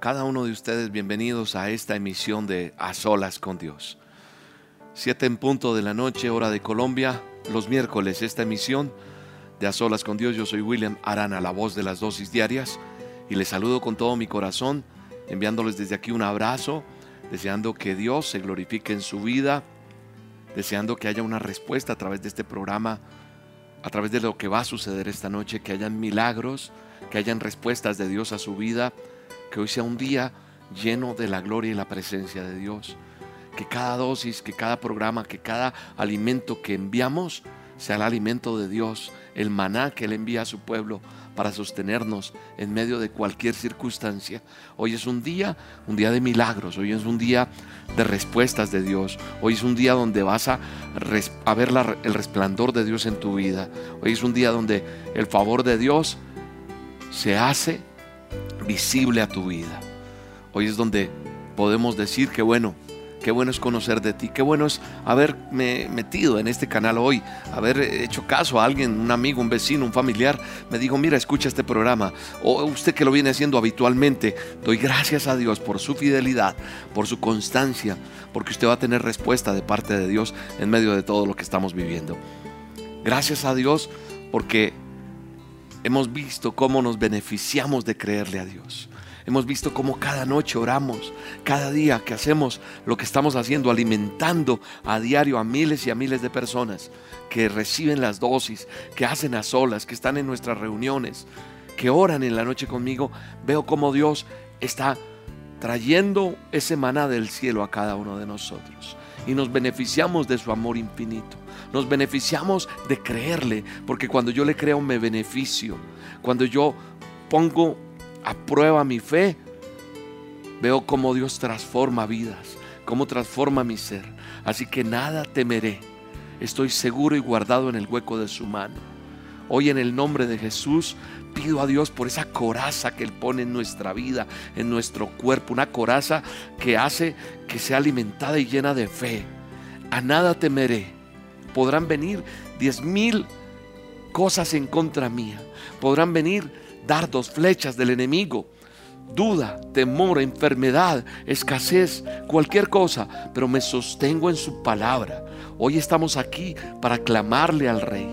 Cada uno de ustedes bienvenidos a esta emisión de A Solas con Dios. Siete en punto de la noche, hora de Colombia, los miércoles, esta emisión de A Solas con Dios. Yo soy William Arana, la voz de las dosis diarias, y les saludo con todo mi corazón, enviándoles desde aquí un abrazo, deseando que Dios se glorifique en su vida, deseando que haya una respuesta a través de este programa a través de lo que va a suceder esta noche, que hayan milagros, que hayan respuestas de Dios a su vida, que hoy sea un día lleno de la gloria y la presencia de Dios. Que cada dosis, que cada programa, que cada alimento que enviamos sea el alimento de Dios, el maná que Él envía a su pueblo para sostenernos en medio de cualquier circunstancia. Hoy es un día, un día de milagros, hoy es un día de respuestas de Dios, hoy es un día donde vas a, ver el resplandor de Dios en tu vida, hoy es un día donde el favor de Dios se hace visible a tu vida. Hoy es donde podemos decir que bueno, Qué bueno es conocer de ti. Qué bueno es haberme metido en este canal hoy, haber hecho caso a alguien, un amigo, un vecino, un familiar. Me dijo, mira, escucha este programa. O usted que lo viene haciendo habitualmente, doy gracias a Dios por su fidelidad, por su constancia, porque usted va a tener respuesta de parte de Dios en medio de todo lo que estamos viviendo. Gracias a Dios porque hemos visto cómo nos beneficiamos de creerle a Dios. Hemos visto cómo cada noche oramos, cada día que hacemos lo que estamos haciendo, alimentando a diario a miles y a miles de personas que reciben las dosis, que hacen a solas, que están en nuestras reuniones, que oran en la noche conmigo. Veo cómo Dios está trayendo ese maná del cielo a cada uno de nosotros. Y nos beneficiamos de su amor infinito. Nos beneficiamos de creerle, porque cuando yo le creo me beneficio. Cuando yo pongo aprueba mi fe, veo cómo Dios transforma vidas, cómo transforma mi ser. Así que nada temeré. Estoy seguro y guardado en el hueco de su mano. Hoy en el nombre de Jesús pido a Dios por esa coraza que Él pone en nuestra vida, en nuestro cuerpo, una coraza que hace que sea alimentada y llena de fe. A nada temeré. Podrán venir diez mil cosas en contra mía. Podrán venir dardos, flechas del enemigo, duda, temor, enfermedad, escasez, cualquier cosa, pero me sostengo en su palabra. Hoy estamos aquí para clamarle al Rey,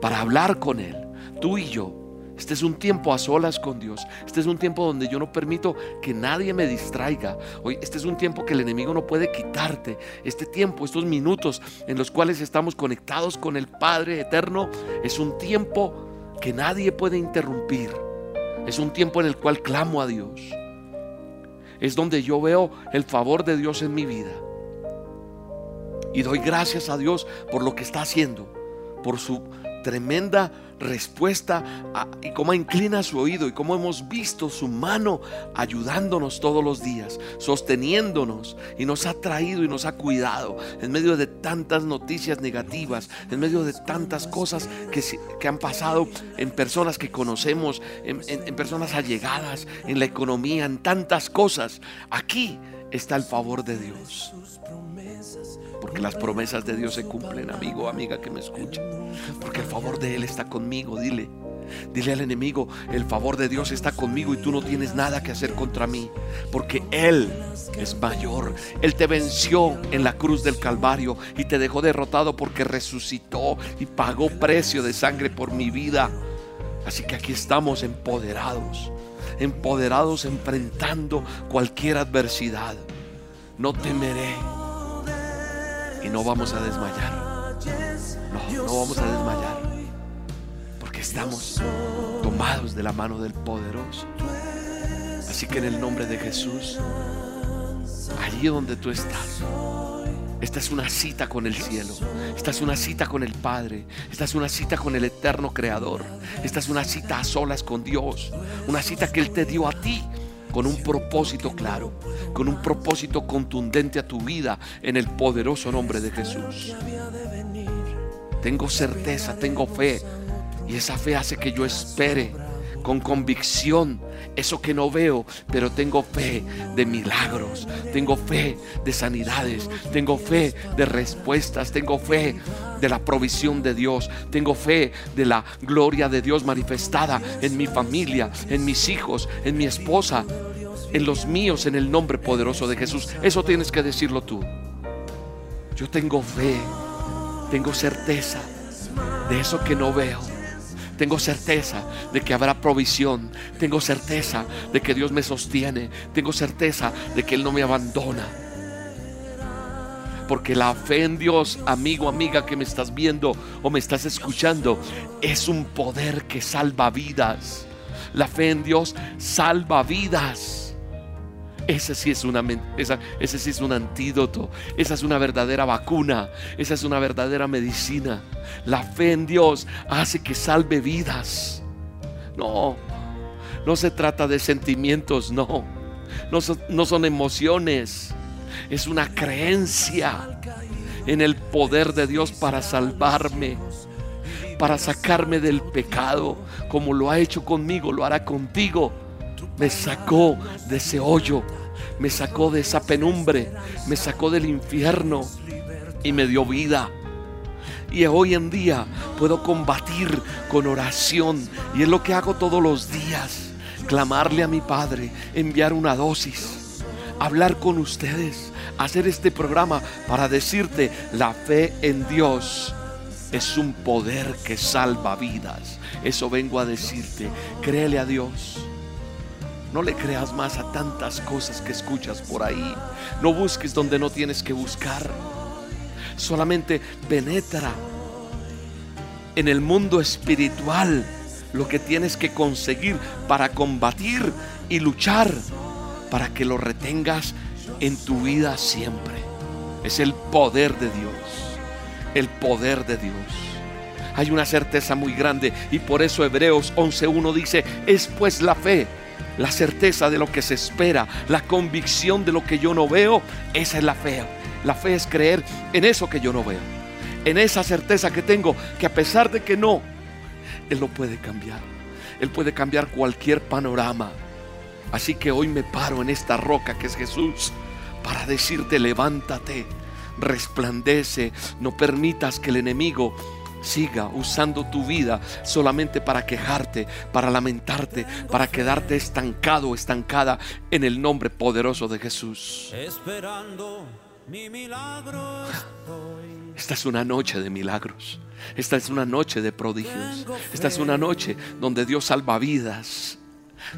para hablar con Él, tú y yo. Este es un tiempo a solas con Dios. Este es un tiempo donde yo no permito que nadie me distraiga. Hoy este es un tiempo que el enemigo no puede quitarte. Este tiempo, estos minutos en los cuales estamos conectados con el Padre eterno, es un tiempo que nadie puede interrumpir. Es un tiempo en el cual clamo a Dios. Es donde yo veo el favor de Dios en mi vida. Y doy gracias a Dios por lo que está haciendo, por su tremenda respuesta y cómo inclina su oído y cómo hemos visto su mano ayudándonos todos los días, sosteniéndonos y nos ha traído y nos ha cuidado en medio de tantas noticias negativas, en medio de tantas cosas que, que han pasado en personas que conocemos, en, en personas allegadas, en la economía, en tantas cosas. Aquí está el favor de Dios. Porque las promesas de Dios se cumplen, amigo, amiga que me escucha. Porque el favor de Él está conmigo, dile. Dile al enemigo, el favor de Dios está conmigo y tú no tienes nada que hacer contra mí. Porque Él es mayor. Él te venció en la cruz del Calvario y te dejó derrotado porque resucitó y pagó precio de sangre por mi vida. Así que aquí estamos empoderados, empoderados enfrentando cualquier adversidad. No temeré y no vamos a desmayar. No, no vamos a desmayar. Porque estamos tomados de la mano del poderoso. Así que en el nombre de Jesús, allí donde tú estás, esta es una cita con el cielo. Esta es una cita con el Padre. Esta es una cita con el eterno Creador. Esta es una cita a solas con Dios. Una cita que Él te dio a ti con un propósito claro, con un propósito contundente a tu vida en el poderoso nombre de Jesús. Tengo certeza, tengo fe y esa fe hace que yo espere con convicción eso que no veo, pero tengo fe de milagros, tengo fe de sanidades, tengo fe de respuestas, tengo fe de la provisión de Dios, tengo fe de la gloria de Dios manifestada en mi familia, en mis hijos, en mi esposa, en los míos, en el nombre poderoso de Jesús. Eso tienes que decirlo tú. Yo tengo fe, tengo certeza de eso que no veo tengo certeza de que habrá provisión. Tengo certeza de que Dios me sostiene. Tengo certeza de que Él no me abandona. Porque la fe en Dios, amigo, amiga que me estás viendo o me estás escuchando, es un poder que salva vidas. La fe en Dios salva vidas. Ese sí, es una, ese sí es un antídoto. Esa es una verdadera vacuna. Esa es una verdadera medicina. La fe en Dios hace que salve vidas. No, no se trata de sentimientos, no. No son, no son emociones. Es una creencia en el poder de Dios para salvarme, para sacarme del pecado, como lo ha hecho conmigo, lo hará contigo me sacó de ese hoyo, me sacó de esa penumbre, me sacó del infierno y me dio vida. Y hoy en día puedo combatir con oración y es lo que hago todos los días. Clamarle a mi Padre, enviar una dosis, hablar con ustedes, hacer este programa para decirte la fe en Dios es un poder que salva vidas. Eso vengo a decirte. Créele a Dios. No le creas más a tantas cosas que escuchas por ahí. No busques donde no tienes que buscar. Solamente penetra en el mundo espiritual lo que tienes que conseguir para combatir y luchar para que lo retengas en tu vida siempre. Es el poder de Dios. El poder de Dios. Hay una certeza muy grande y por eso Hebreos 11.1 dice, es pues la fe la certeza de lo que se espera, la convicción de lo que yo no veo, esa es la fe. La fe es creer en eso que yo no veo, en esa certeza que tengo, que a pesar de que no, Él lo puede cambiar. Él puede cambiar cualquier panorama. Así que hoy me paro en esta roca que es Jesús para decirte, levántate, resplandece, no permitas que el enemigo siga usando tu vida solamente para quejarte, para lamentarte, para quedarte estancado, estancada en el nombre poderoso de Jesús. Esperando mi milagro. Esta es una noche de milagros. Esta es una noche de prodigios. Esta es una noche donde Dios salva vidas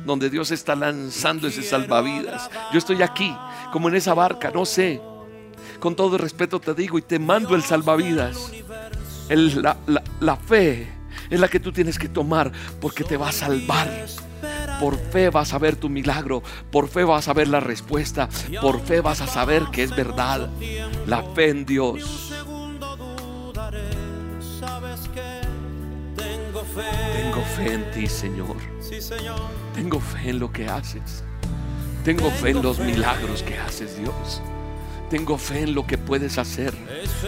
donde Dios está lanzando ese salvavidas. Yo estoy aquí, como en esa barca, no sé. Con todo respeto te digo y te mando el salvavidas la, fe es la que tú tienes que tomar porque te va a salvar. Por fe vas a ver tu milagro, por fe vas a ver la respuesta, por fe vas a saber que es verdad. La fe en Dios. Fe en ti, Señor. Tengo fe en lo que haces. Tengo fe en los milagros que haces, Dios. Tengo fe en lo que puedes hacer.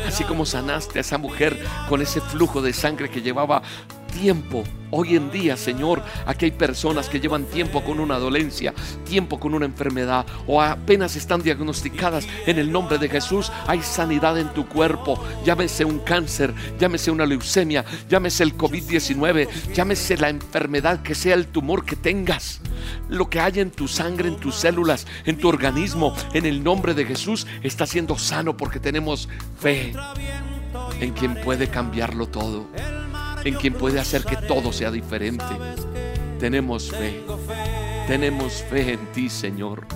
Así como sanaste a esa mujer con ese flujo de sangre que llevaba tiempo. Hoy en día, Señor, aquí hay personas que llevan tiempo con una dolencia, tiempo con una enfermedad o apenas están diagnosticadas. En el nombre de Jesús hay sanidad en tu cuerpo. Llámese un cáncer, llámese una leucemia, llámese el COVID-19, llámese la enfermedad que sea el tumor que tengas. Lo que haya en tu sangre, en tus células, en tu organismo, en el nombre de Jesús, está siendo sano porque tenemos fe en quien puede cambiarlo todo en quien puede hacer que todo sea diferente. Tenemos fe, tenemos fe en ti, Señor.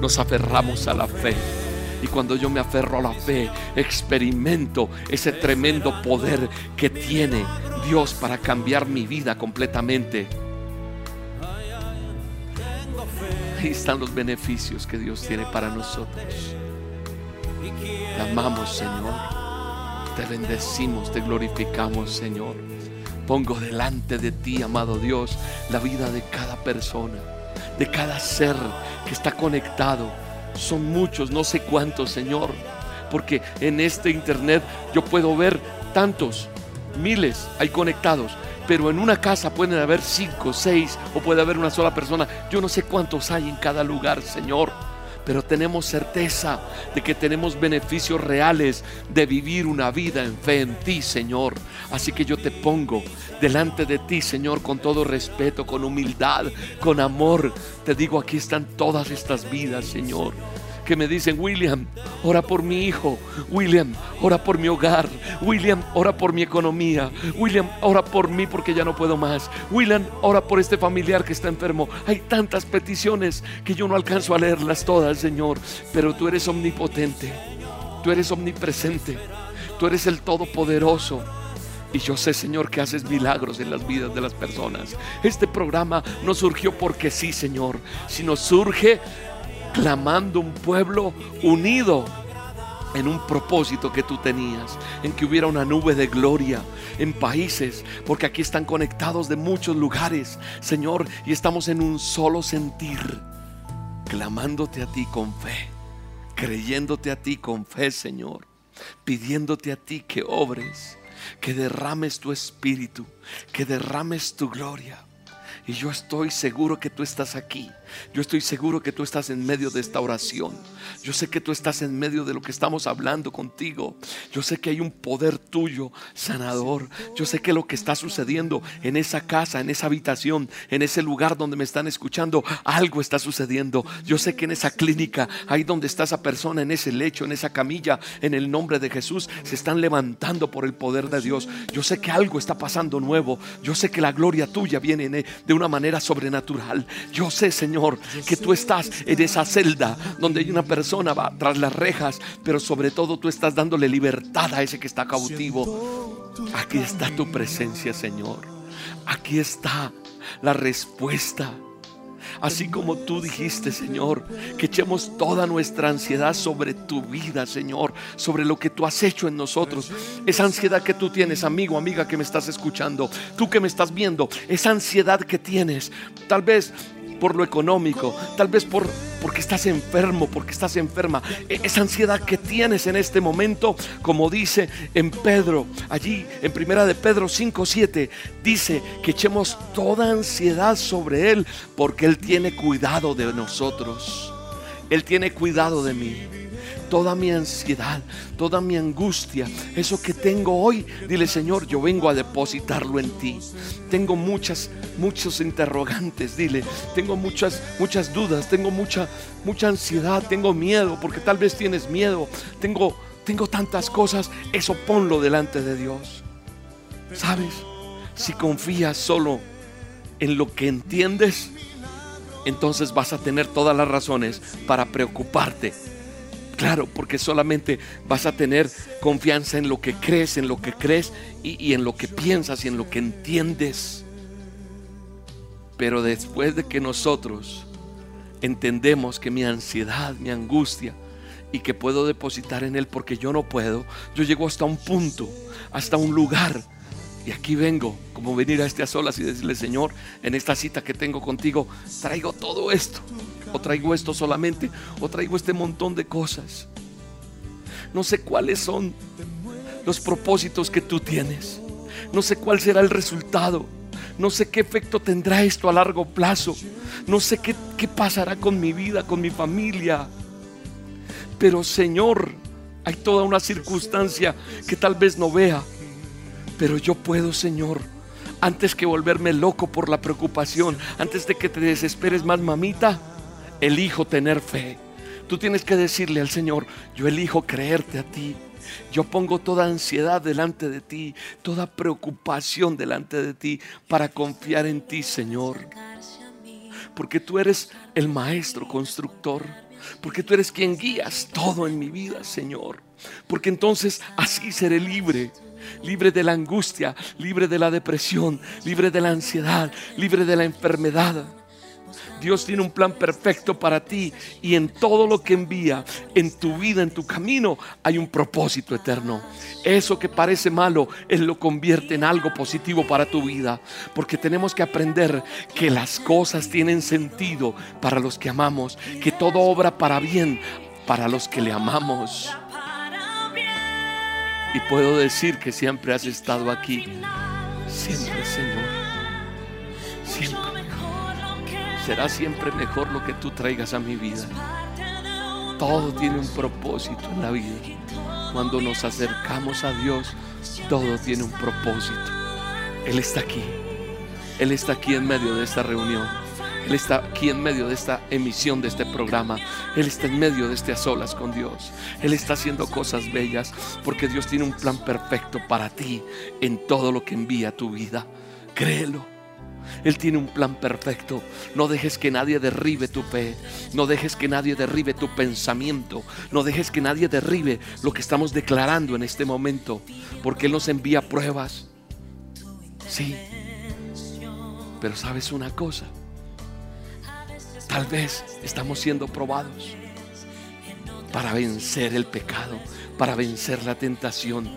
Nos aferramos a la fe. Y cuando yo me aferro a la fe, experimento ese tremendo poder que tiene Dios para cambiar mi vida completamente. Ahí están los beneficios que Dios tiene para nosotros. Te amamos, Señor. Te bendecimos, te glorificamos, Señor. Pongo delante de ti, amado Dios, la vida de cada persona, de cada ser que está conectado. Son muchos, no sé cuántos, Señor, porque en este internet yo puedo ver tantos, miles hay conectados, pero en una casa pueden haber cinco, seis o puede haber una sola persona. Yo no sé cuántos hay en cada lugar, Señor pero tenemos certeza de que tenemos beneficios reales de vivir una vida en fe en ti, Señor. Así que yo te pongo delante de ti, Señor, con todo respeto, con humildad, con amor. Te digo, aquí están todas estas vidas, Señor que me dicen, William, ora por mi hijo, William, ora por mi hogar, William, ora por mi economía, William, ora por mí porque ya no puedo más, William, ora por este familiar que está enfermo. Hay tantas peticiones que yo no alcanzo a leerlas todas, Señor, pero tú eres omnipotente, tú eres omnipresente, tú eres el Todopoderoso. Y yo sé, Señor, que haces milagros en las vidas de las personas. Este programa no surgió porque sí, Señor, sino surge clamando un pueblo unido en un propósito que tú tenías, en que hubiera una nube de gloria en países, porque aquí están conectados de muchos lugares, Señor, y estamos en un solo sentir, clamándote a ti con fe, creyéndote a ti con fe, Señor, pidiéndote a ti que obres, que derrames tu espíritu, que derrames tu gloria. Y yo estoy seguro que tú estás aquí. Yo estoy seguro que tú estás en medio de esta oración. Yo sé que tú estás en medio de lo que estamos hablando contigo. Yo sé que hay un poder tuyo sanador. Yo sé que lo que está sucediendo en esa casa, en esa habitación, en ese lugar donde me están escuchando, algo está sucediendo. Yo sé que en esa clínica, ahí donde está esa persona, en ese lecho, en esa camilla, en el nombre de Jesús, se están levantando por el poder de Dios. Yo sé que algo está pasando nuevo. Yo sé que la gloria tuya viene de una manera sobrenatural. Yo sé, Señor, que tú estás en esa celda donde hay una persona va tras las rejas, pero sobre todo tú estás dándole libertad a ese que está cautivo. Aquí está tu presencia, Señor. Aquí está la respuesta. Así como tú dijiste, Señor, que echemos toda nuestra ansiedad sobre tu vida, Señor, sobre lo que tú has hecho en nosotros. Esa ansiedad que tú tienes, amigo, amiga que me estás escuchando, tú que me estás viendo, esa ansiedad que tienes, tal vez por lo económico, tal vez por porque estás enfermo, porque estás enferma. E, esa ansiedad que tienes en este momento, como dice en Pedro, allí en primera de Pedro 5:7, dice que echemos toda ansiedad sobre él, porque él tiene cuidado de nosotros. Él tiene cuidado de mí toda mi ansiedad, toda mi angustia, eso que tengo hoy, dile Señor, yo vengo a depositarlo en ti. Tengo muchas, muchos interrogantes, dile, tengo muchas, muchas dudas, tengo mucha, mucha ansiedad, tengo miedo, porque tal vez tienes miedo, tengo, tengo tantas cosas, eso ponlo delante de Dios. ¿Sabes? Si confías solo en lo que entiendes, entonces vas a tener todas las razones para preocuparte Claro, porque solamente vas a tener confianza en lo que crees, en lo que crees y, en lo que piensas y en lo que entiendes. Pero después de que nosotros entendemos que mi ansiedad, mi angustia, y que puedo depositar en Él porque yo no puedo, yo llego hasta un punto, hasta un lugar. Y aquí vengo, como venir a este a solas y decirle, Señor, en esta cita que tengo contigo, traigo todo esto o traigo esto solamente, o traigo este montón de cosas. No sé cuáles son los propósitos que tú tienes. No sé cuál será el resultado. No sé qué efecto tendrá esto a largo plazo. No sé qué, qué pasará con mi vida, con mi familia. Pero Señor, hay toda una circunstancia que tal vez no vea. Pero yo puedo, Señor, antes que volverme loco por la preocupación, antes de que te desesperes más, mamita, elijo tener fe. Tú tienes que decirle al Señor, yo elijo creerte a ti. Yo pongo toda ansiedad delante de ti, toda preocupación delante de ti para confiar en ti, Señor. Porque tú eres el maestro constructor. Porque tú eres quien guías todo en mi vida, Señor. Porque entonces así seré libre. Libre de la angustia, libre de la depresión, libre de la ansiedad, libre de la enfermedad Dios tiene un plan perfecto para ti y en todo lo que envía, en tu vida, en tu camino, hay un propósito eterno. Eso que parece malo, Él lo convierte en algo positivo para tu vida. Porque tenemos que aprender que las cosas tienen sentido para los que amamos, que todo obra para bien para los que le amamos. Y puedo decir que siempre has estado aquí. Siempre, Señor. Siempre. Será siempre mejor lo que tú traigas a mi vida. Todo tiene un propósito en la vida. Cuando nos acercamos a Dios, todo tiene un propósito. Él está aquí. Él está aquí en medio de esta reunión. Él está aquí en medio de esta emisión de este programa. Él está en medio de este a solas con Dios. Él está haciendo cosas bellas porque Dios tiene un plan perfecto para ti en todo lo que envía a tu vida. Créelo. Él tiene un plan perfecto. No dejes que nadie derribe tu fe. No dejes que nadie derribe tu pensamiento. No dejes que nadie derribe lo que estamos declarando en este momento. Porque Él nos envía pruebas. Sí. Pero sabes una cosa. Tal vez estamos siendo probados para vencer el pecado, para vencer la tentación.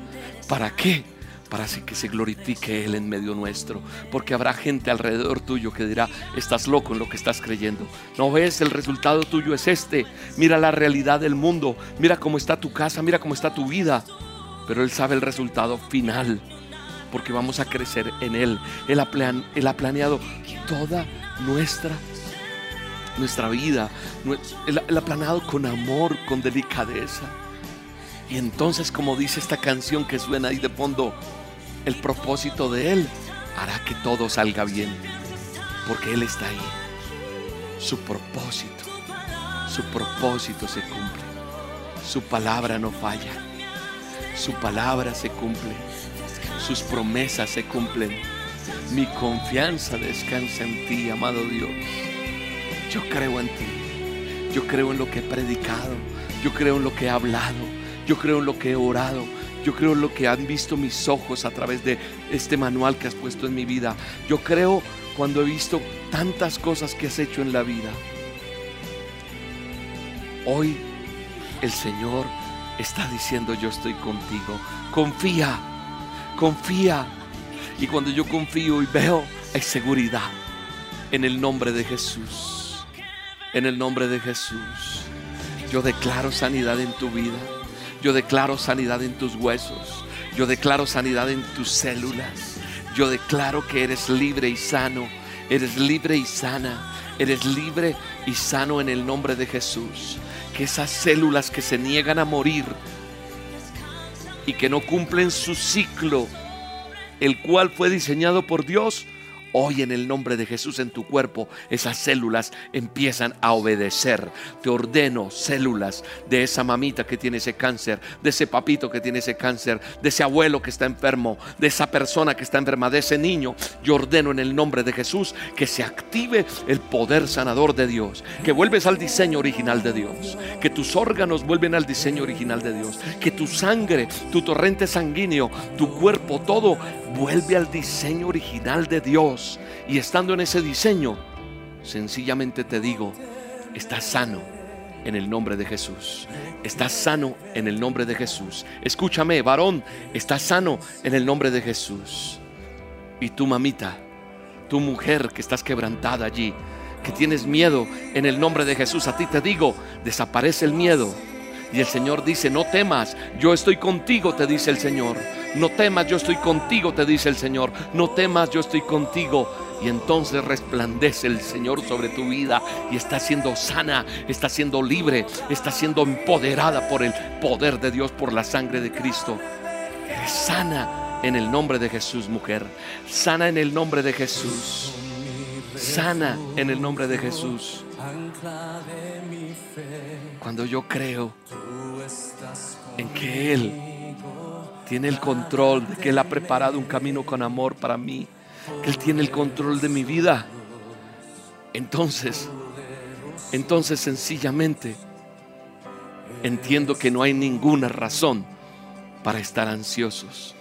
¿Para qué? Para que se glorifique Él en medio nuestro. Porque habrá gente alrededor tuyo que dirá, estás loco en lo que estás creyendo. No ves, el resultado tuyo es este. Mira la realidad del mundo. Mira cómo está tu casa, mira cómo está tu vida. Pero Él sabe el resultado final. Porque vamos a crecer en Él. Él ha, él ha planeado toda nuestra nuestra vida. Él, ha planeado con amor, con delicadeza. Y entonces, como dice esta canción que suena ahí de fondo, el propósito de Él hará que todo salga bien. Porque Él está ahí. Su propósito, su propósito se cumple. Su palabra no falla. Su palabra se cumple. Sus promesas se cumplen. Mi confianza descansa en ti, amado Dios. Yo creo en ti. Yo creo en lo que he predicado. Yo creo en lo que he hablado. Yo creo en lo que he orado. Yo creo lo que han visto mis ojos a través de este manual que has puesto en mi vida. Yo creo cuando he visto tantas cosas que has hecho en la vida. Hoy el Señor está diciendo yo estoy contigo. Confía, confía. Y cuando yo confío y veo, hay seguridad en el nombre de Jesús. En el nombre de Jesús, yo declaro sanidad en tu vida. Yo declaro sanidad en tus huesos. Yo declaro sanidad en tus células. Yo declaro que eres libre y sano. Eres libre y sana. Eres libre y sano en el nombre de Jesús. Que esas células que se niegan a morir y que no cumplen su ciclo, el cual fue diseñado por Dios, Hoy en el nombre de Jesús en tu cuerpo, esas células empiezan a obedecer. Te ordeno células de esa mamita que tiene ese cáncer, de ese papito que tiene ese cáncer, de ese abuelo que está enfermo, de esa persona que está enferma, de ese niño. Yo ordeno en el nombre de Jesús que se active el poder sanador de Dios, que vuelves al diseño original de Dios, que tus órganos vuelven al diseño original de Dios, que tu sangre, tu torrente sanguíneo, tu cuerpo, todo vuelve al diseño original de Dios. Y estando en ese diseño, sencillamente te digo, estás sano en el nombre de Jesús. Estás sano en el nombre de Jesús. Escúchame, varón, estás sano en el nombre de Jesús. Y tu mamita, tu mujer que estás quebrantada allí, que tienes miedo en el nombre de Jesús, a ti te digo, desaparece el miedo. Y el Señor dice, no temas, yo estoy contigo, te dice el Señor. No temas, yo estoy contigo, te dice el Señor. No temas, yo estoy contigo. Y entonces resplandece el Señor sobre tu vida y está siendo sana, está siendo libre, está siendo empoderada por el poder de Dios, por la sangre de Cristo. Eres sana en el nombre de Jesús, mujer. Sana en el nombre de Jesús. Sana en el nombre de Jesús. Cuando yo creo en que Él tiene el control, de que Él ha preparado un camino con amor para mí, que Él tiene el control de mi vida. Entonces, entonces sencillamente entiendo que no hay ninguna razón para estar ansiosos.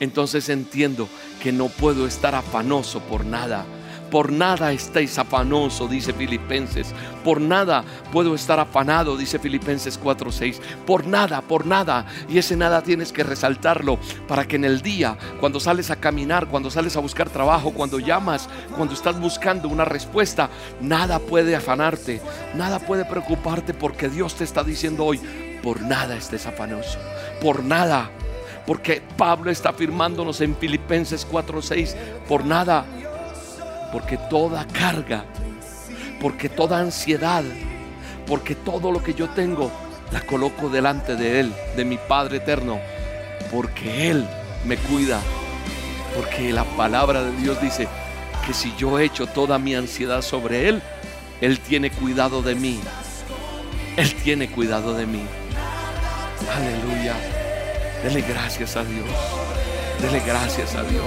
Entonces entiendo que no puedo estar afanoso por nada, Por nada estáis afanoso, dice Filipenses. Por nada puedo estar afanado, dice Filipenses 4:6. Por nada, por nada. Y ese nada tienes que resaltarlo para que en el día, cuando sales a caminar, cuando sales a buscar trabajo, cuando llamas, cuando estás buscando una respuesta, nada puede afanarte, nada puede preocuparte porque Dios te está diciendo hoy, por nada estés afanoso, por nada. Porque Pablo está afirmándonos en Filipenses 4:6, por nada porque toda carga, porque toda ansiedad, porque todo lo que yo tengo, la coloco delante de Él, de mi Padre eterno, porque Él me cuida, porque la palabra de Dios dice que si yo echo toda mi ansiedad sobre Él, Él tiene cuidado de mí. Él tiene cuidado de mí. Aleluya. Dele gracias a Dios. Dele gracias a Dios.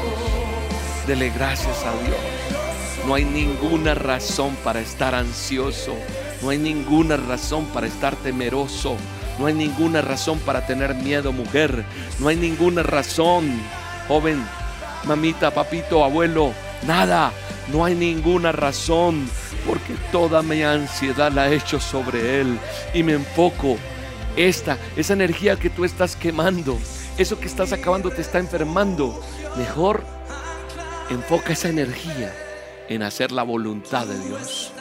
Dele gracias a Dios. No hay ninguna razón para estar ansioso. No hay ninguna razón para estar temeroso. No hay ninguna razón para tener miedo, mujer. No hay ninguna razón, joven, mamita, papito, abuelo. Nada. No hay ninguna razón porque toda mi ansiedad la he hecho sobre Él y me enfoco. Esta, esa energía que tú estás quemando, eso que estás acabando te está enfermando. Mejor enfoca esa energía en hacer la voluntad de Dios.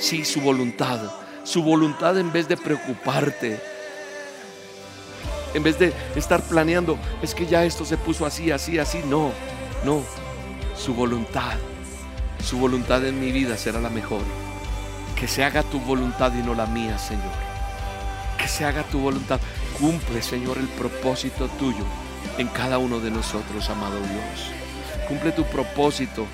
Sí, su voluntad. Su voluntad en vez de preocuparte. En vez de estar planeando, es que ya esto se puso así, así, así. No, no. Su voluntad. Su voluntad en mi vida será la mejor. Que se haga tu voluntad y no la mía, Señor. Que se haga tu voluntad. Cumple, Señor, el propósito tuyo en cada uno de nosotros, amado Dios. Cumple tu propósito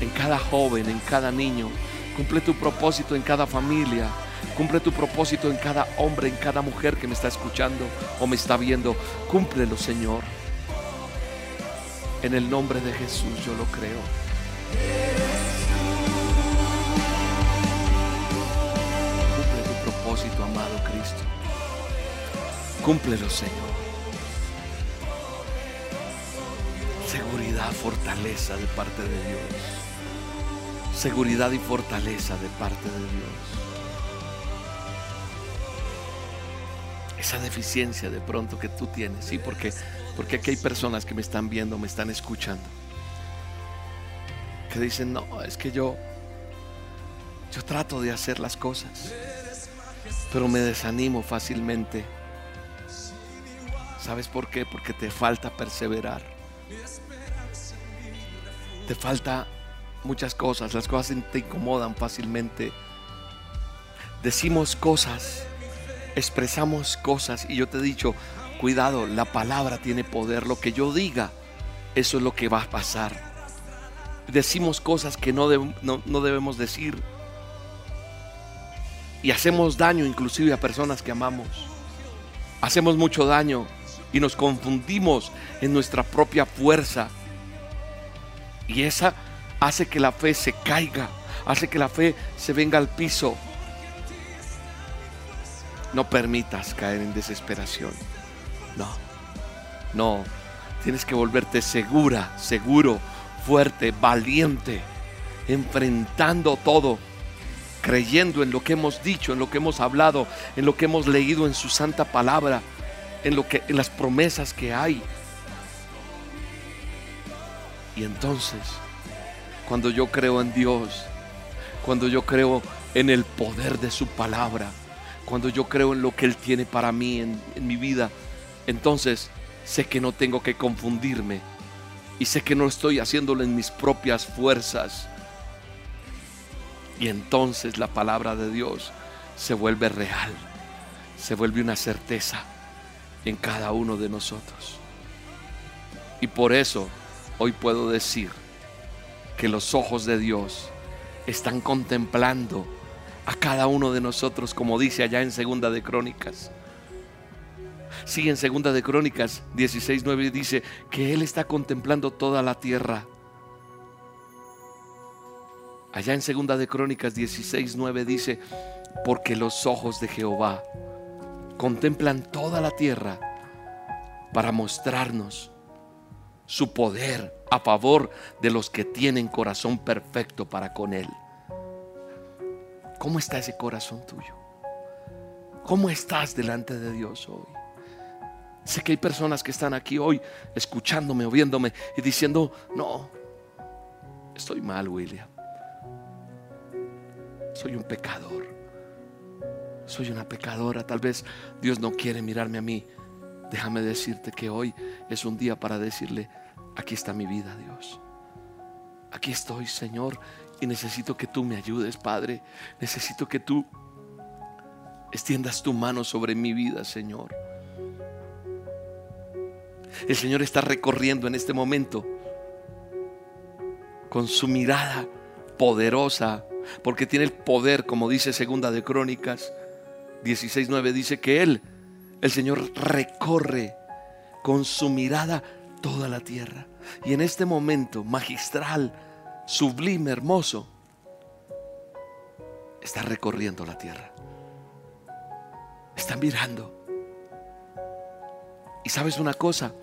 en cada joven, en cada niño. Cumple tu propósito en cada familia. Cumple tu propósito en cada hombre, en cada mujer que me está escuchando o me está viendo. Cúmplelo, Señor. En el nombre de Jesús yo lo creo. Cumple tu propósito, amado Cristo. Cúmplelo, Señor. Seguridad, fortaleza de parte de Dios seguridad y fortaleza de parte de Dios. Esa deficiencia de pronto que tú tienes, sí, porque, porque aquí hay personas que me están viendo, me están escuchando, que dicen, no, es que yo, yo trato de hacer las cosas, pero me desanimo fácilmente. ¿Sabes por qué? Porque te falta perseverar. Te falta muchas cosas, las cosas te incomodan fácilmente. Decimos cosas, expresamos cosas y yo te he dicho, cuidado, la palabra tiene poder, lo que yo diga, eso es lo que va a pasar. Decimos cosas que no, no, debemos decir y hacemos daño inclusive a personas que amamos. Hacemos mucho daño y nos confundimos en nuestra propia fuerza. Y esa hace que la fe se caiga, hace que la fe se venga al piso. No permitas caer en desesperación. No, no. Tienes que volverte segura, seguro, fuerte, valiente, enfrentando todo, creyendo en lo que hemos dicho, en lo que hemos hablado, en lo que hemos leído en su santa palabra, en lo que en las promesas que hay. Y entonces cuando yo creo en Dios, cuando yo creo en el poder de su palabra, cuando yo creo en lo que Él tiene para mí en, mi vida, entonces sé que no tengo que confundirme y sé que no estoy haciéndolo en mis propias fuerzas. Y entonces la palabra de Dios se vuelve real, se vuelve una certeza en cada uno de nosotros. Y por eso hoy puedo decir, que los ojos de Dios están contemplando a cada uno de nosotros, como dice allá en Segunda de Crónicas. Sí, en Segunda de Crónicas 16:9 dice que él está contemplando toda la tierra. Allá en Segunda de Crónicas 16:9 dice, porque los ojos de Jehová contemplan toda la tierra para mostrarnos su poder a favor de los que tienen corazón perfecto para con Él. ¿Cómo está ese corazón tuyo? ¿Cómo estás delante de Dios hoy? Sé que hay personas que están aquí hoy escuchándome o viéndome y diciendo, no, estoy mal, William. Soy un pecador. Soy una pecadora. Tal vez Dios no quiere mirarme a mí. Déjame decirte que hoy es un día para decirle, aquí está mi vida, Dios. Aquí estoy, Señor, y necesito que tú me ayudes, Padre. Necesito que tú extiendas tu mano sobre mi vida, Señor. El Señor está recorriendo en este momento con su mirada poderosa, porque tiene el poder, como dice Segunda de Crónicas 16:9 dice que él el Señor recorre con su mirada toda la tierra. Y en este momento magistral, sublime, hermoso, está recorriendo la tierra. Está mirando. Y sabes una cosa,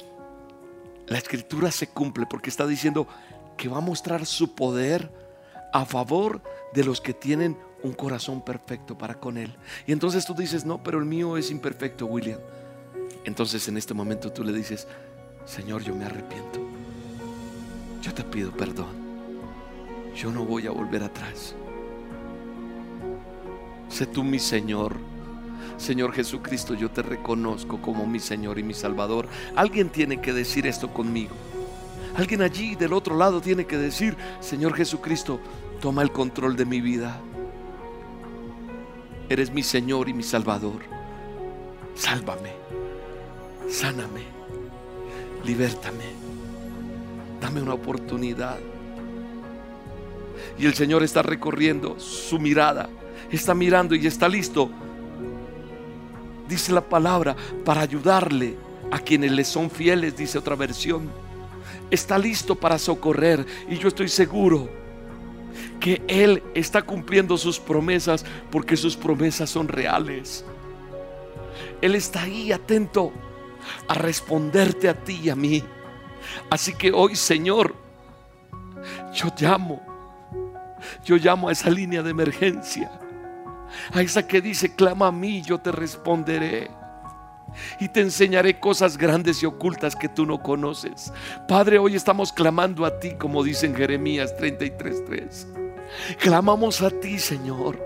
la escritura se cumple porque está diciendo que va a mostrar su poder a favor de los que tienen un corazón perfecto para con Él. Y entonces tú dices, no, pero el mío es imperfecto, William. Entonces en este momento tú le dices, Señor, yo me arrepiento. Yo te pido perdón. Yo no voy a volver atrás. Sé tú mi Señor. Señor Jesucristo, yo te reconozco como mi Señor y mi Salvador. Alguien tiene que decir esto conmigo. Alguien allí del otro lado tiene que decir, Señor Jesucristo, toma el control de mi vida. Eres mi Señor y mi Salvador. Sálvame, sáname, libértame, dame una oportunidad. Y el Señor está recorriendo su mirada, está mirando y está listo, dice la palabra, para ayudarle a quienes le son fieles, dice otra versión. Está listo para socorrer y yo estoy seguro que Él está cumpliendo sus promesas porque sus promesas son reales. Él está ahí atento a responderte a ti y a mí. Así que hoy, Señor, yo llamo, yo llamo a esa línea de emergencia, a esa que dice, clama a mí, yo te responderé y te enseñaré cosas grandes y ocultas que tú no conoces. Padre, hoy estamos clamando a ti, como dice en Jeremías 33:3. Clamamos a ti, Señor,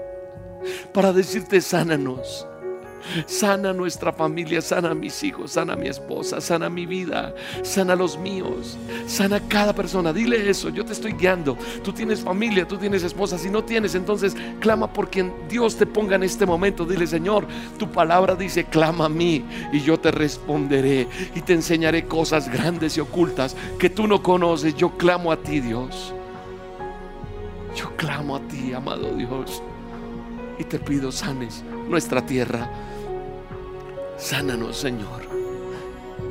para decirte, sánanos. Sana nuestra familia, sana a mis hijos, sana a mi esposa, sana mi vida, sana los míos, sana cada persona. Dile eso, yo te estoy guiando. Tú tienes familia, tú tienes esposa. Si no tienes, entonces clama por quien Dios te ponga en este momento. Dile, Señor, tu palabra dice, clama a mí y yo te responderé y te enseñaré cosas grandes y ocultas que tú no conoces. Yo clamo a ti, Dios. Yo clamo a ti, amado Dios, y te pido sanes nuestra tierra. Sánanos, Señor.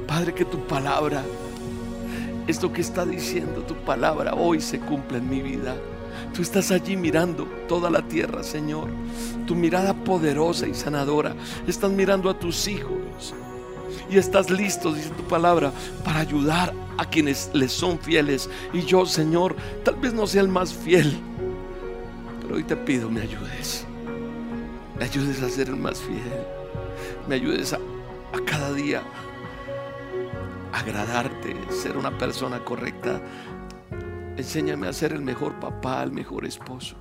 Padre, que tu palabra, esto que está diciendo tu palabra, hoy se cumpla en mi vida. Tú estás allí mirando toda la tierra, Señor. Tu mirada poderosa y sanadora. Estás mirando a tus hijos. Y estás listo, dice tu palabra, para ayudar a quienes les son fieles. Y yo, Señor, tal vez no sea el más fiel hoy te pido me ayudes. Me ayudes a ser el más fiel. Me ayudes a, a cada día agradarte, ser una persona correcta. Enséñame a ser el mejor papá, el mejor esposo.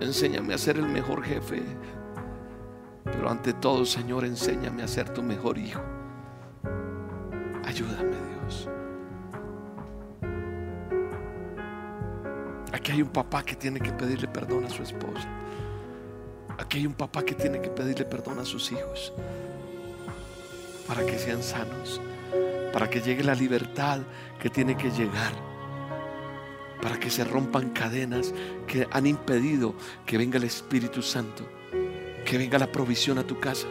Enséñame a ser el mejor jefe. Pero ante todo, Señor, enséñame a ser tu mejor hijo. Ayúdame, Aquí hay un papá que tiene que pedirle perdón a su esposa. Aquí hay un papá que tiene que pedirle perdón a sus hijos para que sean sanos, para que llegue la libertad que tiene que llegar, para que se rompan cadenas que han impedido que venga el Espíritu Santo, que venga la provisión a tu casa.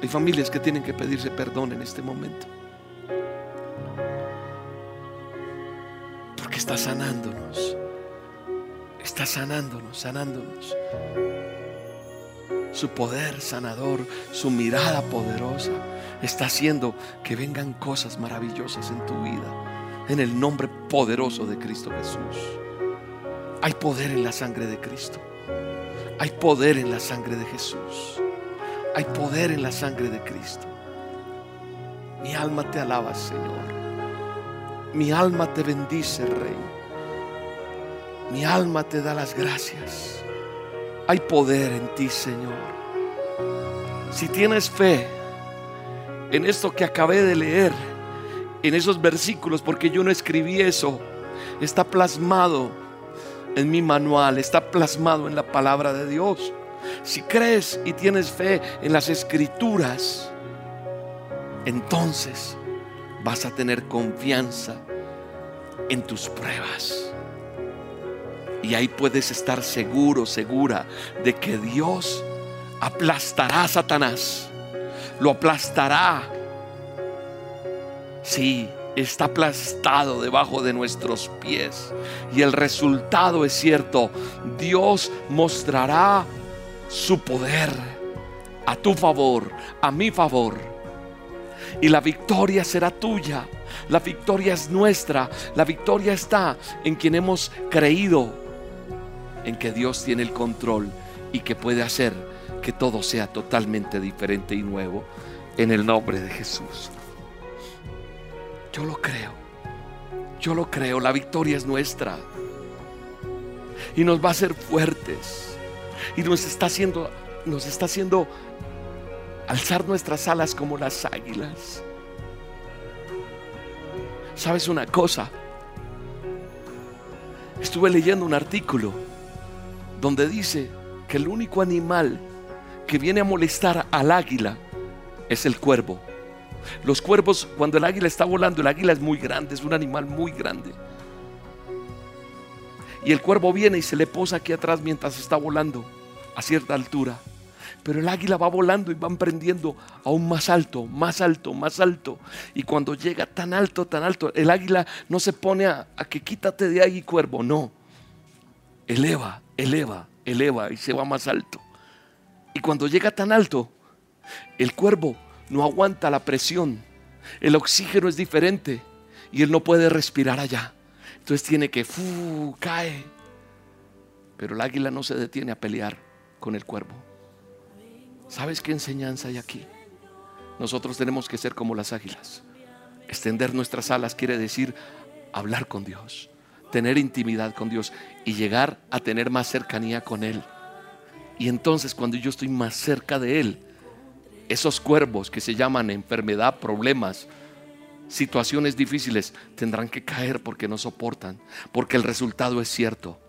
Hay familias que tienen que pedirse perdón en este momento. Porque está sanándonos está sanándonos, sanándonos. Su poder sanador, su mirada poderosa está haciendo que vengan cosas maravillosas en tu vida. En el nombre poderoso de Cristo Jesús. Hay poder en la sangre de Cristo. Hay poder en la sangre de Jesús. Hay poder en la sangre de Cristo. Mi alma te alaba, Señor. Mi alma te bendice, Rey. Mi alma te da las gracias. Hay poder en ti, Señor. Si tienes fe en esto que acabé de leer, en esos versículos, porque yo no escribí eso, está plasmado en mi manual, está plasmado en la palabra de Dios. Si crees y tienes fe en las escrituras, entonces vas a tener confianza en tus pruebas. Y ahí puedes estar seguro, segura de que Dios aplastará a Satanás. Lo aplastará. Sí, está aplastado debajo de nuestros pies. Y el resultado es cierto. Dios mostrará su poder a tu favor, a mi favor. Y la victoria será tuya. La victoria es nuestra. La victoria está en quien hemos creído en que Dios tiene el control y que puede hacer que todo sea totalmente diferente y nuevo en el nombre de Jesús. Yo lo creo. Yo lo creo. La victoria es nuestra. Y nos va a hacer fuertes. Y nos está haciendo, nos está haciendo alzar nuestras alas como las águilas. ¿Sabes una cosa? Estuve leyendo un artículo donde dice que el único animal que viene a molestar al águila es el cuervo. Los cuervos, cuando el águila está volando, el águila es muy grande, es un animal muy grande. Y el cuervo viene y se le posa aquí atrás mientras está volando a cierta altura. Pero el águila va volando y va emprendiendo aún más alto, más alto, más alto. Y cuando llega tan alto, tan alto, el águila no se pone a, a que quítate de ahí, cuervo, no. Eleva, eleva, eleva y se va más alto. Y cuando llega tan alto, el cuervo no aguanta la presión. El oxígeno es diferente y él no puede respirar allá. Entonces tiene que, fu, cae. Pero el águila no se detiene a pelear con el cuervo. ¿Sabes qué enseñanza hay aquí? Nosotros tenemos que ser como las águilas. Extender nuestras alas quiere decir hablar con Dios, tener intimidad con Dios y llegar a tener más cercanía con Él. Y entonces cuando yo estoy más cerca de Él, esos cuervos que se llaman enfermedad, problemas, situaciones difíciles, tendrán que caer porque no soportan, porque el resultado es cierto.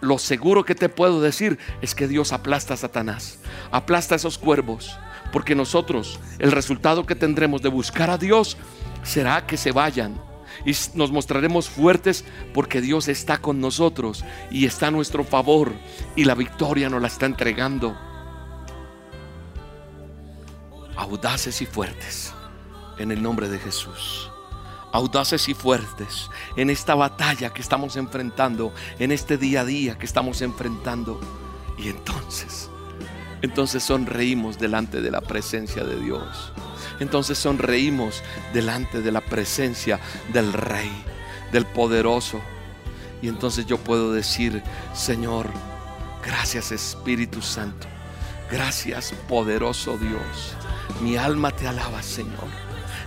Lo seguro que te puedo decir es que Dios aplasta a Satanás, aplasta a esos cuervos, porque nosotros, el resultado que tendremos de buscar a Dios será que se vayan y nos mostraremos fuertes porque Dios está con nosotros y está a nuestro favor y la victoria nos la está entregando. Audaces y fuertes en el nombre de Jesús. Audaces y fuertes en esta batalla que estamos enfrentando, en este día a día que estamos enfrentando. Y entonces, entonces sonreímos delante de la presencia de Dios entonces sonreímos delante de la presencia del Rey, del poderoso. Y entonces yo puedo decir, Señor, gracias Espíritu Santo, gracias poderoso Dios. Mi alma te alaba, Señor.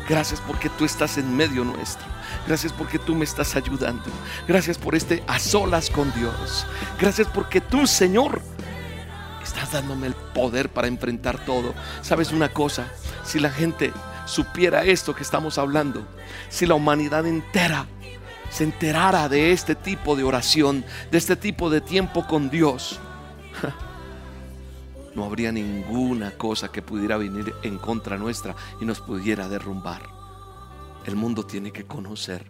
Gracias porque tú estás en medio nuestro. Gracias porque tú me estás ayudando. Gracias por este a solas con Dios. Gracias porque tú, Señor, estás dándome el poder para enfrentar todo. ¿Sabes una cosa? si la gente supiera esto que estamos hablando, si la humanidad entera se enterara de este tipo de oración, de este tipo de tiempo con Dios, no habría ninguna cosa que pudiera venir en contra nuestra y nos pudiera derrumbar. El mundo tiene que conocer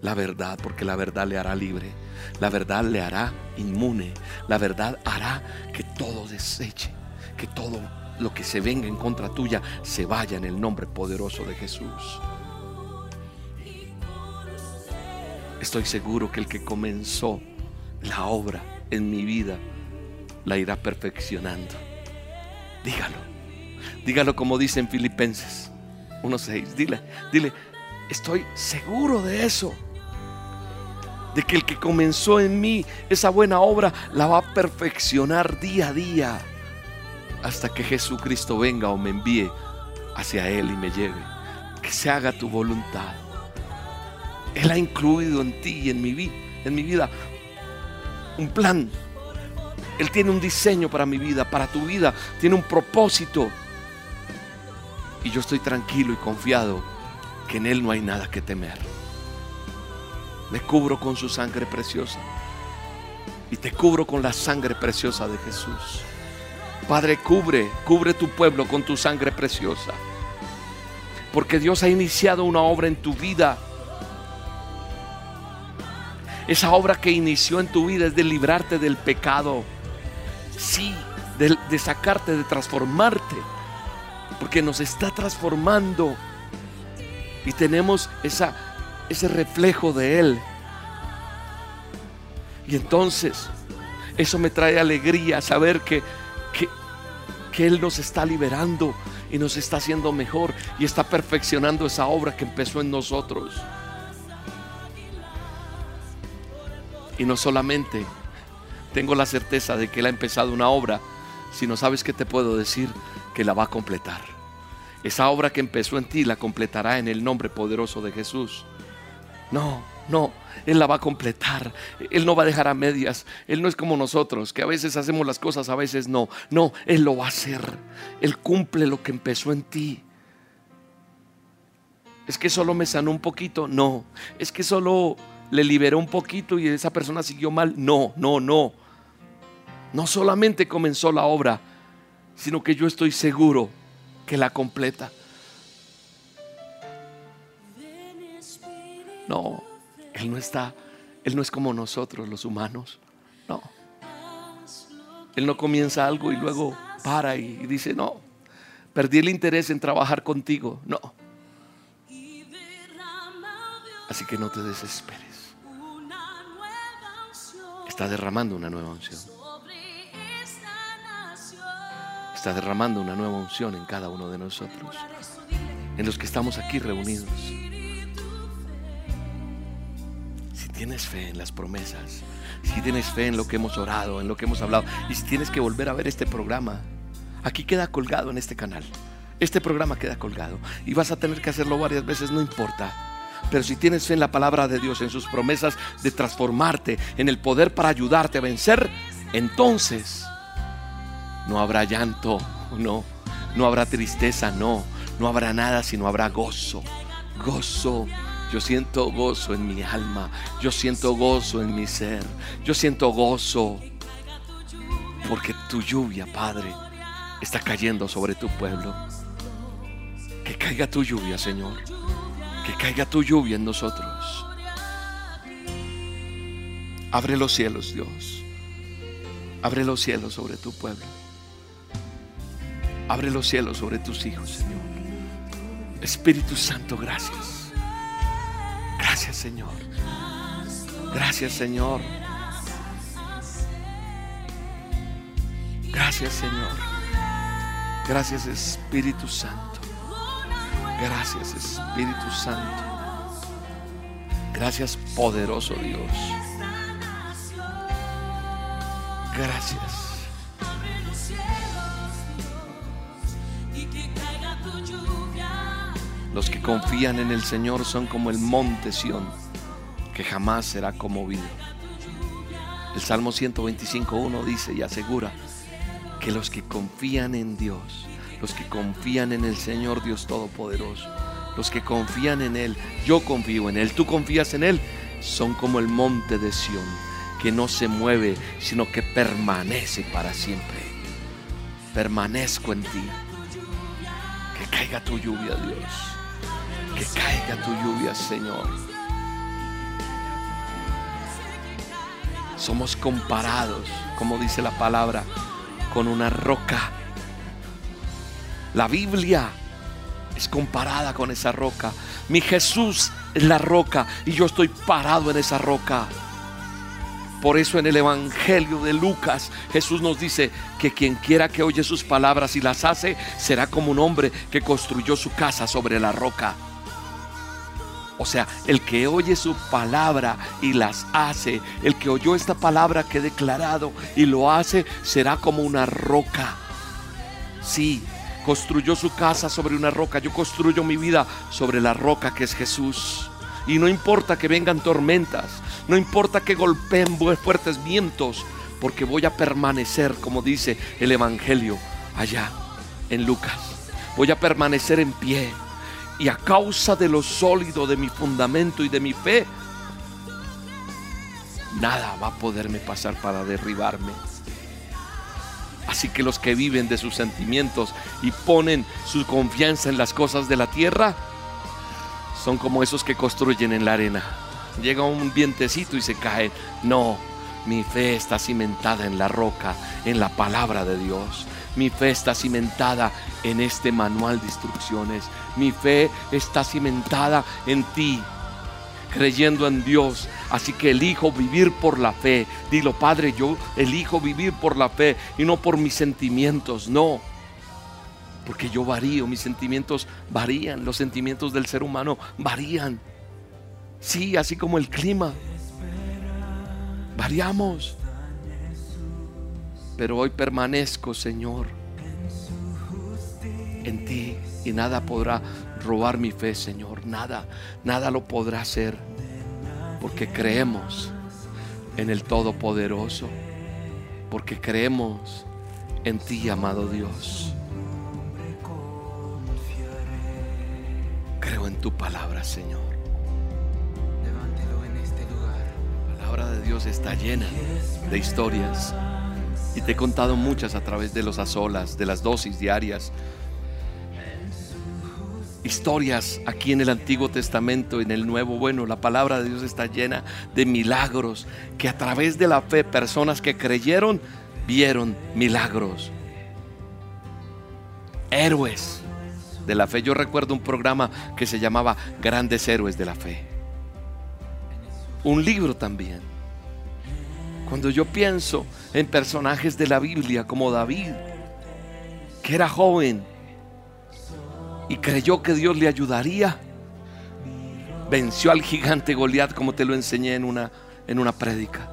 la verdad, porque la verdad le hará libre, la verdad le hará inmune, la verdad hará que todo deseche, que todo lo que se venga en contra tuya se vaya en el nombre poderoso de Jesús. Estoy seguro que el que comenzó la obra en mi vida la irá perfeccionando. Dígalo. Dígalo como dice en Filipenses. 1.6. Dile, dile, estoy seguro de eso. De que el que comenzó en mí esa buena obra la va a perfeccionar día a día hasta que Jesucristo venga o me envíe hacia Él y me lleve. Que se haga tu voluntad. Él ha incluido en ti y en mi, en mi vida un plan. Él tiene un diseño para mi vida, para tu vida. Tiene un propósito. Y yo estoy tranquilo y confiado que en Él no hay nada que temer. Me cubro con su sangre preciosa. Y te cubro con la sangre preciosa de Jesús. Padre, cubre, cubre tu pueblo con tu sangre preciosa. Porque Dios ha iniciado una obra en tu vida. Esa obra que inició en tu vida es de librarte del pecado. Sí, de, sacarte, de transformarte porque nos está transformando y tenemos esa, ese reflejo de Él. Y entonces eso me trae alegría saber que, que, que Él nos está liberando y nos está haciendo mejor y está perfeccionando esa obra que empezó en nosotros. Y no solamente tengo la certeza de que Él ha empezado una obra, sino sabes que te puedo decir que la va a completar. Esa obra que empezó en ti la completará en el nombre poderoso de Jesús. No, no, Él la va a completar. Él no va a dejar a medias. Él no es como nosotros, que a veces hacemos las cosas, a veces no. No, Él lo va a hacer. Él cumple lo que empezó en ti. Es que solo me sanó un poquito. No, es que solo le liberó un poquito y esa persona siguió mal. No, no, no. No solamente comenzó la obra, sino que yo estoy seguro que la completa. No, Él no está, Él no es como nosotros los humanos. No. Él no comienza algo y luego para y dice, no, perdí el interés en trabajar contigo. No. Así que no te desesperes. Está derramando una nueva unción. Está derramando una nueva unción en cada uno de nosotros. En los que estamos aquí reunidos. Si tienes fe en las promesas, si tienes fe en lo que hemos orado, en lo que hemos hablado, y si tienes que volver a ver este programa, aquí queda colgado en este canal. Este programa queda colgado y vas a tener que hacerlo varias veces, no importa. Pero si tienes fe en la palabra de Dios, en sus promesas de transformarte, en el poder para ayudarte a vencer, entonces no habrá llanto, no, no habrá tristeza, no, no habrá nada, sino habrá gozo, gozo. Yo siento gozo en mi alma, yo siento gozo en mi ser, yo siento gozo porque tu lluvia, Padre, está cayendo sobre tu pueblo. Que caiga tu lluvia, Señor. Que caiga tu lluvia en nosotros. Abre los cielos, Dios. Abre los cielos sobre tu pueblo. Abre los cielos sobre tus hijos, Señor. Espíritu Santo, gracias. Gracias, Señor. Gracias, Señor. Gracias, Señor. Gracias, Espíritu Santo. Gracias, Espíritu Santo. Gracias, poderoso Dios. Gracias. Los que confían en el Señor son como el monte Sión, que jamás será conmovido. El Salmo 125.1 dice y asegura que los que confían en Dios, los que confían en el Señor Dios Todopoderoso, los que confían en Él, yo confío en Él, tú confías en Él, son como el monte de Sión, que no se mueve, sino que permanece para siempre. Permanezco en ti. Que caiga tu lluvia, Dios. Que caiga tu lluvia, Señor. Somos comparados, como dice la palabra, con una roca. La Biblia es comparada con esa roca. Mi Jesús es la roca y yo estoy parado en esa roca. Por eso en el Evangelio de Lucas Jesús nos dice que quien quiera que oye sus palabras y las hace será como un hombre que construyó su casa sobre la roca. O sea, el que oye su palabra y las hace, el que oyó esta palabra que he declarado y lo hace, será como una roca. Sí, construyó su casa sobre una roca, yo construyo mi vida sobre la roca que es Jesús. Y no importa que vengan tormentas, no importa que golpeen fuertes vientos, porque voy a permanecer, como dice el Evangelio allá en Lucas. Voy a permanecer en pie. Y a causa de lo sólido de mi fundamento y de mi fe, nada va a poderme pasar para derribarme. Así que los que viven de sus sentimientos y ponen su confianza en las cosas de la tierra, son como esos que construyen en la arena llega un vientecito y se cae. No, mi fe está cimentada en la roca, en la palabra de Dios. Mi fe está cimentada en este manual de instrucciones. Mi fe está cimentada en ti, creyendo en Dios. Así que elijo vivir por la fe. Dilo, Padre, yo elijo vivir por la fe y no por mis sentimientos. No. Porque yo varío, mis sentimientos varían, los sentimientos del ser humano varían. Sí, así como el clima. Variamos. Pero hoy permanezco, Señor, en ti y nada podrá robar mi fe, Señor. Nada, nada lo podrá hacer. Porque creemos en el Todopoderoso. Porque creemos en ti, amado Dios. Creo en tu palabra, Señor. de Dios está llena de historias. Y te he contado muchas a través de los azolas, de las dosis diarias. Historias aquí en el Antiguo Testamento, en el Nuevo. Bueno, la palabra de Dios está llena de milagros. Que a través de la fe, personas que creyeron, vieron milagros. Héroes de la fe. Yo recuerdo un programa que se llamaba Grandes Héroes de la Fe. Un libro también cuando yo pienso en personajes de la Biblia como David, que era joven y creyó que Dios le ayudaría, venció al gigante Goliat como te lo enseñé en una, en una prédica.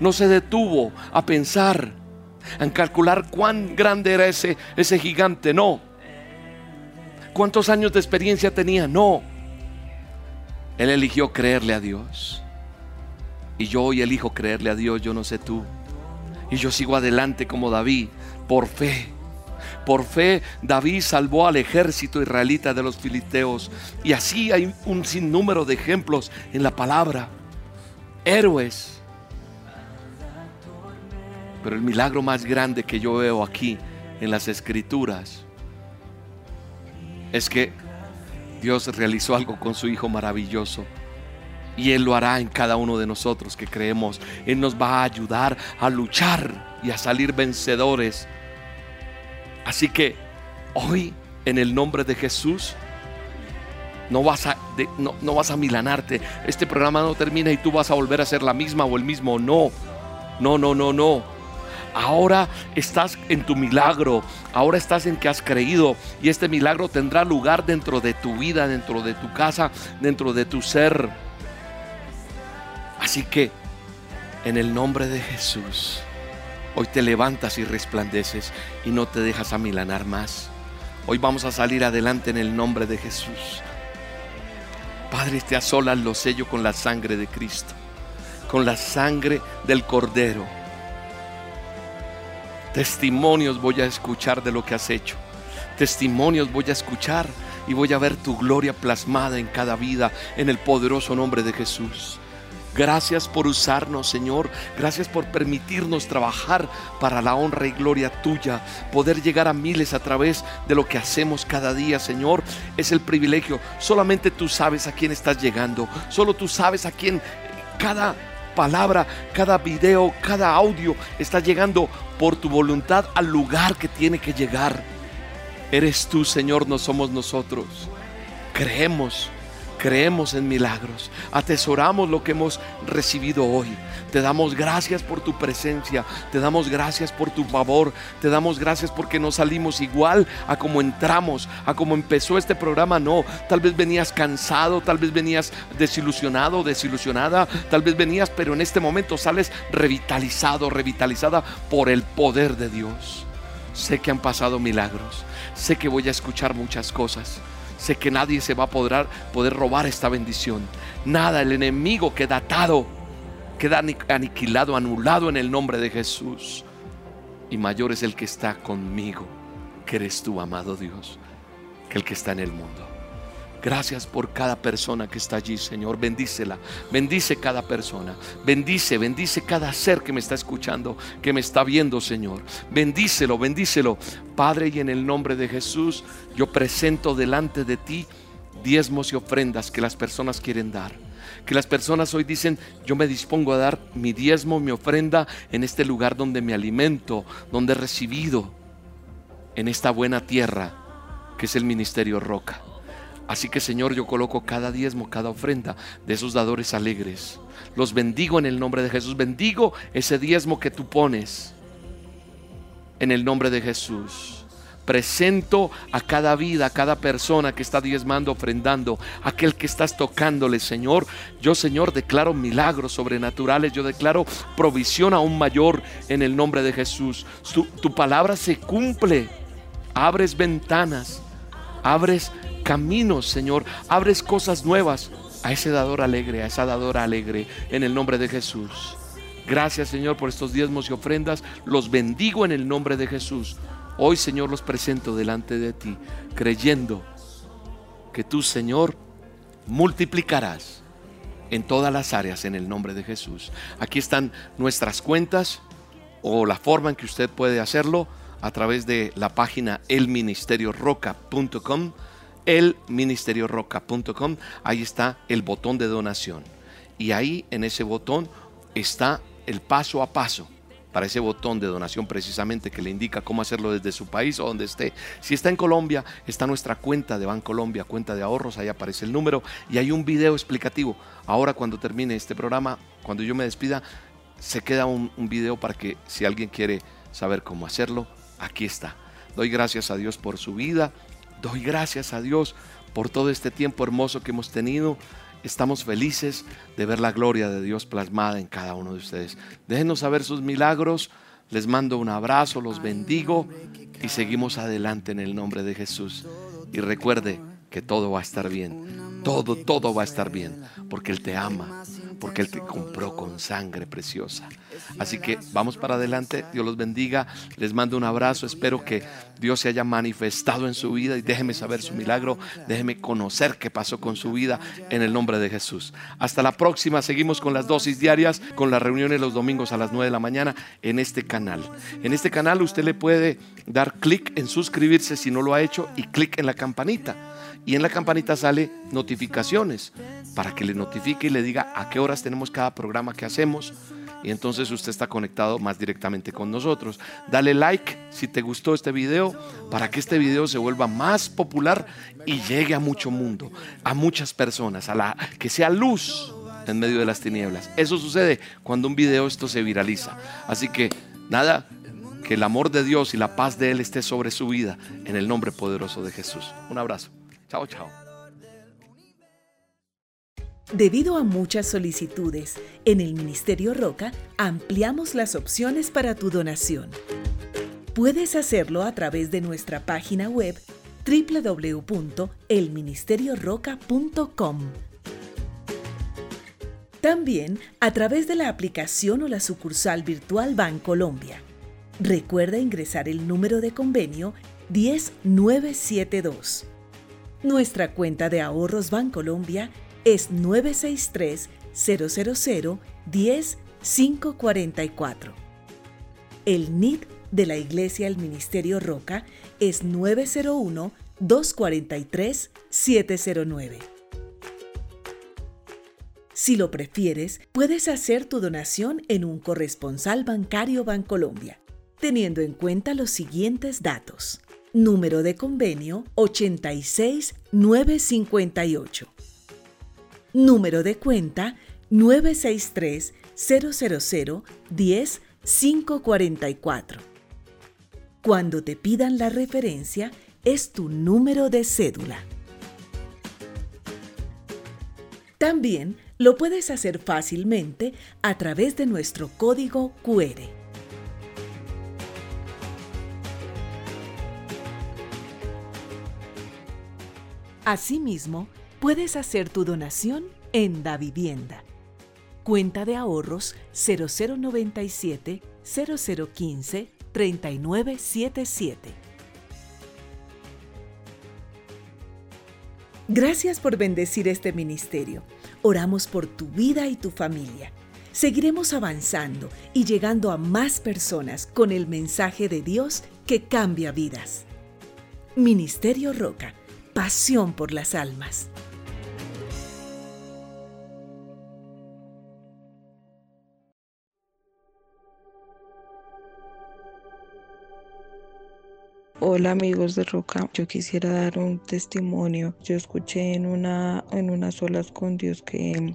No se detuvo a pensar, en calcular cuán grande era ese, ese gigante, no. ¿Cuántos años de experiencia tenía? No. Él eligió creerle a Dios. Y yo hoy elijo creerle a Dios, yo no sé tú. Y yo sigo adelante como David, por fe. Por fe David salvó al ejército israelita de los filisteos. Y así hay un sinnúmero de ejemplos en la palabra. Héroes. Pero el milagro más grande que yo veo aquí en las escrituras es que Dios realizó algo con su Hijo maravilloso y Él lo hará en cada uno de nosotros que creemos. Él nos va a ayudar a luchar y a salir vencedores. Así que hoy, en el nombre de Jesús, no vas, a, no, vas a milanarte. Este programa no termina y tú vas a volver a ser la misma o el mismo. No, no, no, no, no. Ahora estás en tu milagro, ahora estás en que has creído y este milagro tendrá lugar dentro de tu vida, dentro de tu casa, dentro de tu ser. Así que, en el nombre de Jesús, hoy te levantas y resplandeces y no te dejas amilanar más. Hoy vamos a salir adelante en el nombre de Jesús. Padre, te asolas lo sello con la sangre de Cristo, con la sangre del Cordero. Testimonios voy a escuchar de lo que has hecho. Testimonios voy a escuchar y voy a ver tu gloria plasmada en cada vida en el poderoso nombre de Jesús. Gracias por usarnos, Señor. Gracias por permitirnos trabajar para la honra y gloria tuya. Poder llegar a miles a través de lo que hacemos cada día, Señor, es el privilegio. Solamente tú sabes a quién estás llegando. Solo tú sabes a quién cada palabra, cada video, cada audio está llegando por tu voluntad al lugar que tiene que llegar. Eres tú, Señor, no somos nosotros. Creemos Creemos en milagros. Atesoramos lo que hemos recibido hoy. Te damos gracias por tu presencia. Te damos gracias por tu favor. Te damos gracias porque no salimos igual a como entramos, a como empezó este programa. No, tal vez venías cansado, tal vez venías desilusionado, desilusionada. Tal vez venías, pero en este momento sales revitalizado, revitalizada por el poder de Dios. Sé que han pasado milagros. Sé que voy a escuchar muchas cosas. Sé que nadie se va a poder, poder robar esta bendición. Nada, el enemigo queda atado, queda aniquilado, anulado en el nombre de Jesús. Y mayor es el que está conmigo, que eres tú, amado Dios, que el que está en el mundo. Gracias por cada persona que está allí, Señor. Bendícela. Bendice cada persona. Bendice, bendice cada ser que me está escuchando, que me está viendo, Señor. Bendícelo, bendícelo. Padre, y en el nombre de Jesús, yo presento delante de ti diezmos y ofrendas que las personas quieren dar. Que las personas hoy dicen, yo me dispongo a dar mi diezmo, mi ofrenda en este lugar donde me alimento, donde he recibido, en esta buena tierra que es el Ministerio Roca. Así que Señor, yo coloco cada diezmo, cada ofrenda de esos dadores alegres. Los bendigo en el nombre de Jesús. Bendigo ese diezmo que tú pones en el nombre de Jesús. Presento a cada vida, a cada persona que está diezmando, ofrendando, aquel que estás tocándole, Señor. Yo, Señor, declaro milagros sobrenaturales. Yo declaro provisión aún mayor en el nombre de Jesús. Tu, tu palabra se cumple. Abres ventanas, abres caminos, Señor. Abres cosas nuevas a ese dador alegre, a esa dadora alegre, en el nombre de Jesús. Gracias, Señor, por estos diezmos y ofrendas. Los bendigo en el nombre de Jesús. Hoy, Señor, los presento delante de ti, creyendo que tú, Señor, multiplicarás en todas las áreas en el nombre de Jesús. Aquí están nuestras cuentas o la forma en que usted puede hacerlo a través de la página elministerioroca.com elministerioroca.com, ahí está el botón de donación. Y ahí en ese botón está el paso a paso para ese botón de donación precisamente que le indica cómo hacerlo desde su país o donde esté. Si está en Colombia, está nuestra cuenta de Bancolombia, cuenta de ahorros, ahí aparece el número y hay un video explicativo. Ahora cuando termine este programa, cuando yo me despida, se queda un, un video para que si alguien quiere saber cómo hacerlo, aquí está. Doy gracias a Dios por su vida, Doy gracias a Dios por todo este tiempo hermoso que hemos tenido. Estamos felices de ver la gloria de Dios plasmada en cada uno de ustedes. Déjenos saber sus milagros. Les mando un abrazo, los bendigo y seguimos adelante en el nombre de Jesús. Y recuerde que todo va a estar bien. Todo, todo va a estar bien. Porque Él te ama. Porque Él te compró con sangre preciosa. Así que vamos para adelante. Dios los bendiga. Les mando un abrazo. Espero que Dios se haya manifestado en su vida y déjeme saber su milagro. Déjeme conocer qué pasó con su vida en el nombre de Jesús. Hasta la próxima. Seguimos con las dosis diarias, con las reuniones los domingos a las 9 de la mañana en este canal. En este canal usted le puede dar clic en suscribirse si no lo ha hecho y clic en la campanita. Y en la campanita sale notificaciones para que le notifique y le diga a qué horas tenemos cada programa que hacemos y entonces usted está conectado más directamente con nosotros. Dale like si te gustó este video para que este video se vuelva más popular y llegue a mucho mundo, a muchas personas, a la que sea luz en medio de las tinieblas. Eso sucede cuando un video esto se viraliza. Así que nada, que el amor de Dios y la paz de él esté sobre su vida en el nombre poderoso de Jesús. Un abrazo. Chao, chao. Debido a muchas solicitudes, en el Ministerio Roca ampliamos las opciones para tu donación. Puedes hacerlo a través de nuestra página web www.elministerioroca.com. También a través de la aplicación o la sucursal virtual Bancolombia. Recuerda ingresar el número de convenio 10972. Nuestra cuenta de ahorros Bancolombia es 963 000 10 544. El NID de la Iglesia del Ministerio Roca es 901 243 709. Si lo prefieres, puedes hacer tu donación en un corresponsal bancario Bancolombia, teniendo en cuenta los siguientes datos. Número de convenio 86958 Número de cuenta 963 000 10 544. Cuando te pidan la referencia, es tu número de cédula. También lo puedes hacer fácilmente a través de nuestro código QR. Asimismo, puedes hacer tu donación en Da Vivienda. Cuenta de ahorros 0097 0015 3977. Gracias por bendecir este ministerio. Oramos por tu vida y tu familia. Seguiremos avanzando y llegando a más personas con el mensaje de Dios que cambia vidas. Ministerio Roca, pasión por las almas. Hola amigos de Roca, yo quisiera dar un testimonio. Yo escuché en una en unas olas con Dios que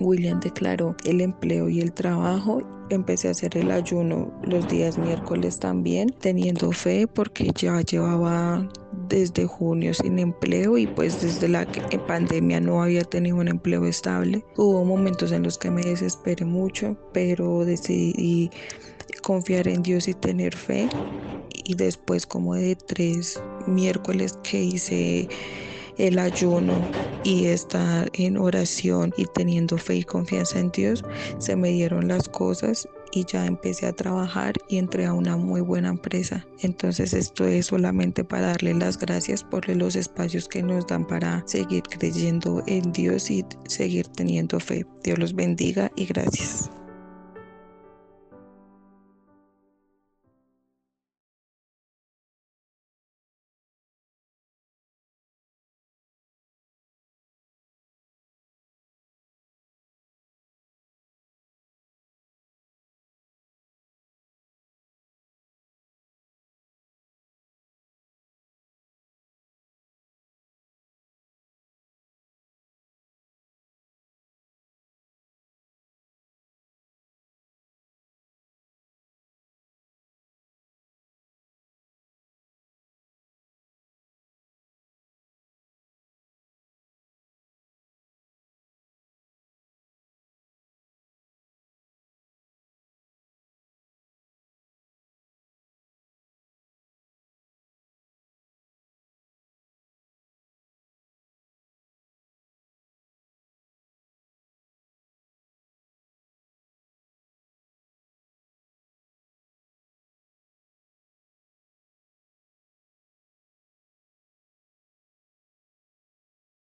William declaró el empleo y el trabajo. Empecé a hacer el ayuno los días miércoles también, teniendo fe porque ya llevaba desde junio sin empleo y pues desde la pandemia no había tenido un empleo estable. Hubo momentos en los que me desesperé mucho, pero decidí confiar en Dios y tener fe y después como de tres miércoles que hice el ayuno y estar en oración y teniendo fe y confianza en Dios, se me dieron las cosas y ya empecé a trabajar y entré a una muy buena empresa. Entonces esto es solamente para darle las gracias por los espacios que nos dan para seguir creyendo en Dios y seguir teniendo fe. Dios los bendiga y gracias.